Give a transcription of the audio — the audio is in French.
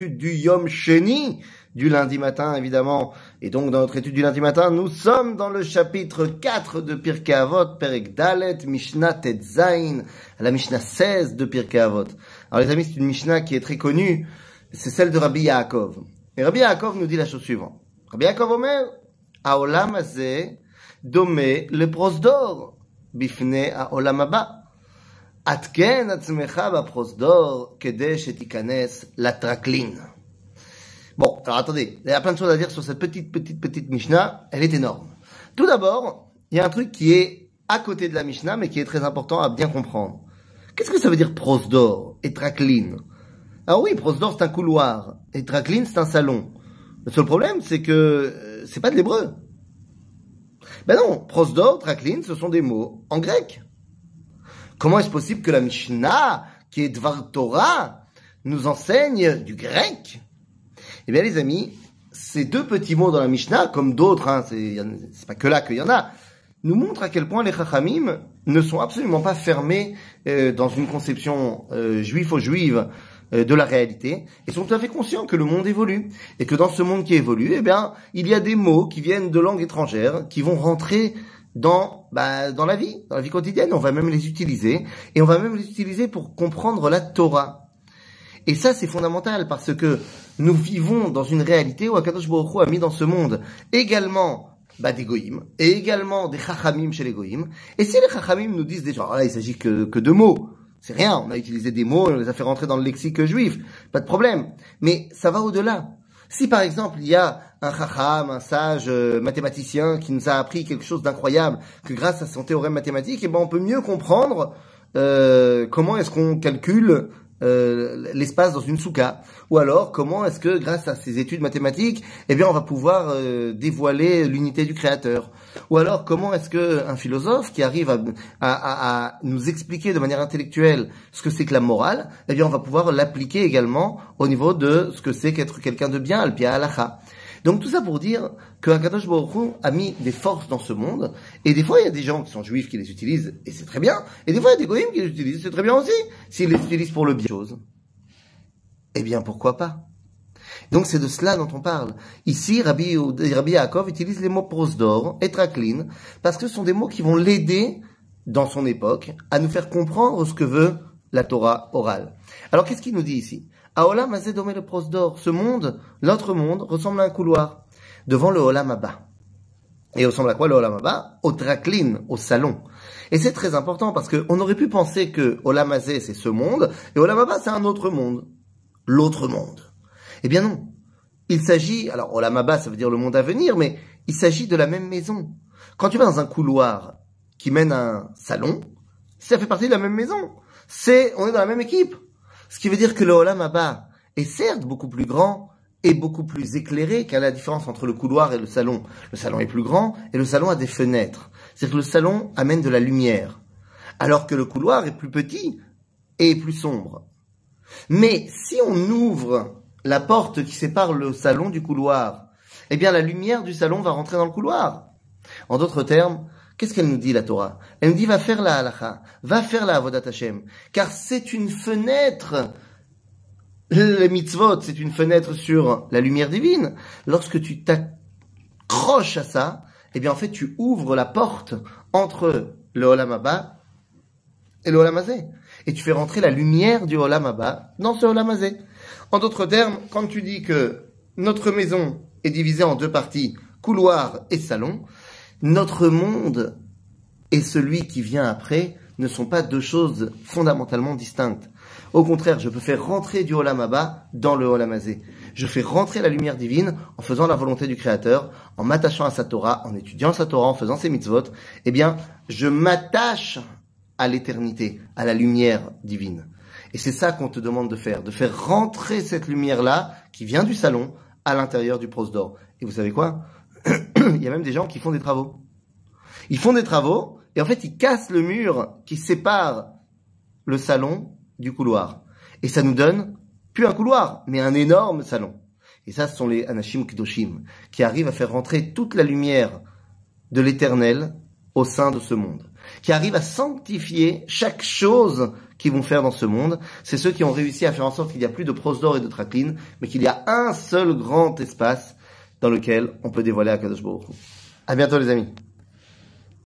du Yom Sheni, du lundi matin évidemment. Et donc dans notre étude du lundi matin, nous sommes dans le chapitre 4 de Pirkei Avot, Perek Dalet, Mishnah Tetzain, la Mishnah 16 de Pirkei Avot. Alors les amis, c'est une Mishnah qui est très connue, c'est celle de Rabbi Yaakov. Et Rabbi Yaakov nous dit la chose suivante. Rabbi Yaakov Omer, Aolam Azeh, Domé le prosdor, Bifne Aolam Abba. Atzmecha baprosdor kede shetikanes la trakline. Bon, alors attendez, il y a plein de choses à dire sur cette petite, petite, petite Mishnah. Elle est énorme. Tout d'abord, il y a un truc qui est à côté de la Mishnah, mais qui est très important à bien comprendre. Qu'est-ce que ça veut dire prosdor et trakline Alors oui, prosdor c'est un couloir et trakline c'est un salon. Le seul problème, c'est que euh, c'est pas de l'hébreu. Ben non, prosdor, trakline, ce sont des mots en grec. Comment est-ce possible que la Mishnah, qui est Dvar Torah, nous enseigne du grec? Eh bien, les amis, ces deux petits mots dans la Mishnah, comme d'autres, hein, c'est pas que là qu'il y en a, nous montrent à quel point les Chachamim ne sont absolument pas fermés euh, dans une conception euh, juif ou juive euh, de la réalité et sont tout à fait conscients que le monde évolue et que dans ce monde qui évolue, eh bien, il y a des mots qui viennent de langues étrangères qui vont rentrer dans, bah, dans la vie, dans la vie quotidienne. On va même les utiliser. Et on va même les utiliser pour comprendre la Torah. Et ça, c'est fondamental parce que nous vivons dans une réalité où Akadosh Baruch Hu a mis dans ce monde également bah, des goïms et également des chachamim chez les goïms. Et si les chachamim nous disent déjà, là, il s'agit que, que de mots, c'est rien, on a utilisé des mots, on les a fait rentrer dans le lexique juif, pas de problème. Mais ça va au-delà. Si par exemple il y a un chacham, un sage euh, mathématicien qui nous a appris quelque chose d'incroyable, que grâce à son théorème mathématique, eh ben, on peut mieux comprendre euh, comment est-ce qu'on calcule euh, l'espace dans une souka Ou alors, comment est-ce que, grâce à ces études mathématiques, eh bien, on va pouvoir euh, dévoiler l'unité du Créateur? Ou alors, comment est-ce que un philosophe qui arrive à, nous expliquer de manière intellectuelle ce que c'est que la morale, eh bien, on va pouvoir l'appliquer également au niveau de ce que c'est qu'être quelqu'un de bien, al pia alacha. Donc tout ça pour dire que Akadosh Baruch a mis des forces dans ce monde, et des fois il y a des gens qui sont juifs qui les utilisent, et c'est très bien, et des fois il y a des goïms qui les utilisent, c'est très bien aussi, s'ils les utilisent pour le bien. Eh bien pourquoi pas? Donc c'est de cela dont on parle. Ici, Rabbi, Rabbi Yaakov utilise les mots prosdor et traklin, parce que ce sont des mots qui vont l'aider, dans son époque, à nous faire comprendre ce que veut la Torah orale. Alors qu'est-ce qu'il nous dit ici? Aolam Azedome le prosdor, ce monde, l'autre monde, ressemble à un couloir, devant le Olam Abba. Et ressemble à quoi le Olam Abba Au traklin, au salon. Et c'est très important parce qu'on aurait pu penser que Olam c'est ce monde, et Olam Abba c'est un autre monde. L'autre monde. Eh bien non. Il s'agit, alors Olam Abba ça veut dire le monde à venir, mais il s'agit de la même maison. Quand tu vas dans un couloir qui mène à un salon, ça fait partie de la même maison. C'est, on est dans la même équipe. Ce qui veut dire que le Olam Abba est certes beaucoup plus grand et beaucoup plus éclairé qu'à la différence entre le couloir et le salon. Le salon est plus grand et le salon a des fenêtres. C'est-à-dire que le salon amène de la lumière. Alors que le couloir est plus petit et plus sombre. Mais si on ouvre la porte qui sépare le salon du couloir, eh bien la lumière du salon va rentrer dans le couloir. En d'autres termes, Qu'est-ce qu'elle nous dit, la Torah? Elle nous dit, va faire la halacha, va faire la avodat Hashem, car c'est une fenêtre. Le mitzvot, c'est une fenêtre sur la lumière divine. Lorsque tu t'accroches à ça, eh bien, en fait, tu ouvres la porte entre le Olam Abba et le Olam Et tu fais rentrer la lumière du Olam Abba dans ce Olam En d'autres termes, quand tu dis que notre maison est divisée en deux parties, couloir et salon, notre monde et celui qui vient après ne sont pas deux choses fondamentalement distinctes. Au contraire, je peux faire rentrer du Olam dans le Olam Azé. Je fais rentrer la lumière divine en faisant la volonté du Créateur, en m'attachant à sa Torah, en étudiant sa Torah, en faisant ses mitzvot. Eh bien, je m'attache à l'éternité, à la lumière divine. Et c'est ça qu'on te demande de faire, de faire rentrer cette lumière-là, qui vient du salon, à l'intérieur du prosdor. Et vous savez quoi? il y a même des gens qui font des travaux. Ils font des travaux et en fait ils cassent le mur qui sépare le salon du couloir. Et ça nous donne plus un couloir, mais un énorme salon. Et ça, ce sont les Anashim Kedoshim, qui arrivent à faire rentrer toute la lumière de l'éternel au sein de ce monde, qui arrivent à sanctifier chaque chose qu'ils vont faire dans ce monde. C'est ceux qui ont réussi à faire en sorte qu'il n'y a plus de prose d'or et de tracline, mais qu'il y a un seul grand espace dans lequel on peut dévoiler Akadosh Baruch À bientôt les amis.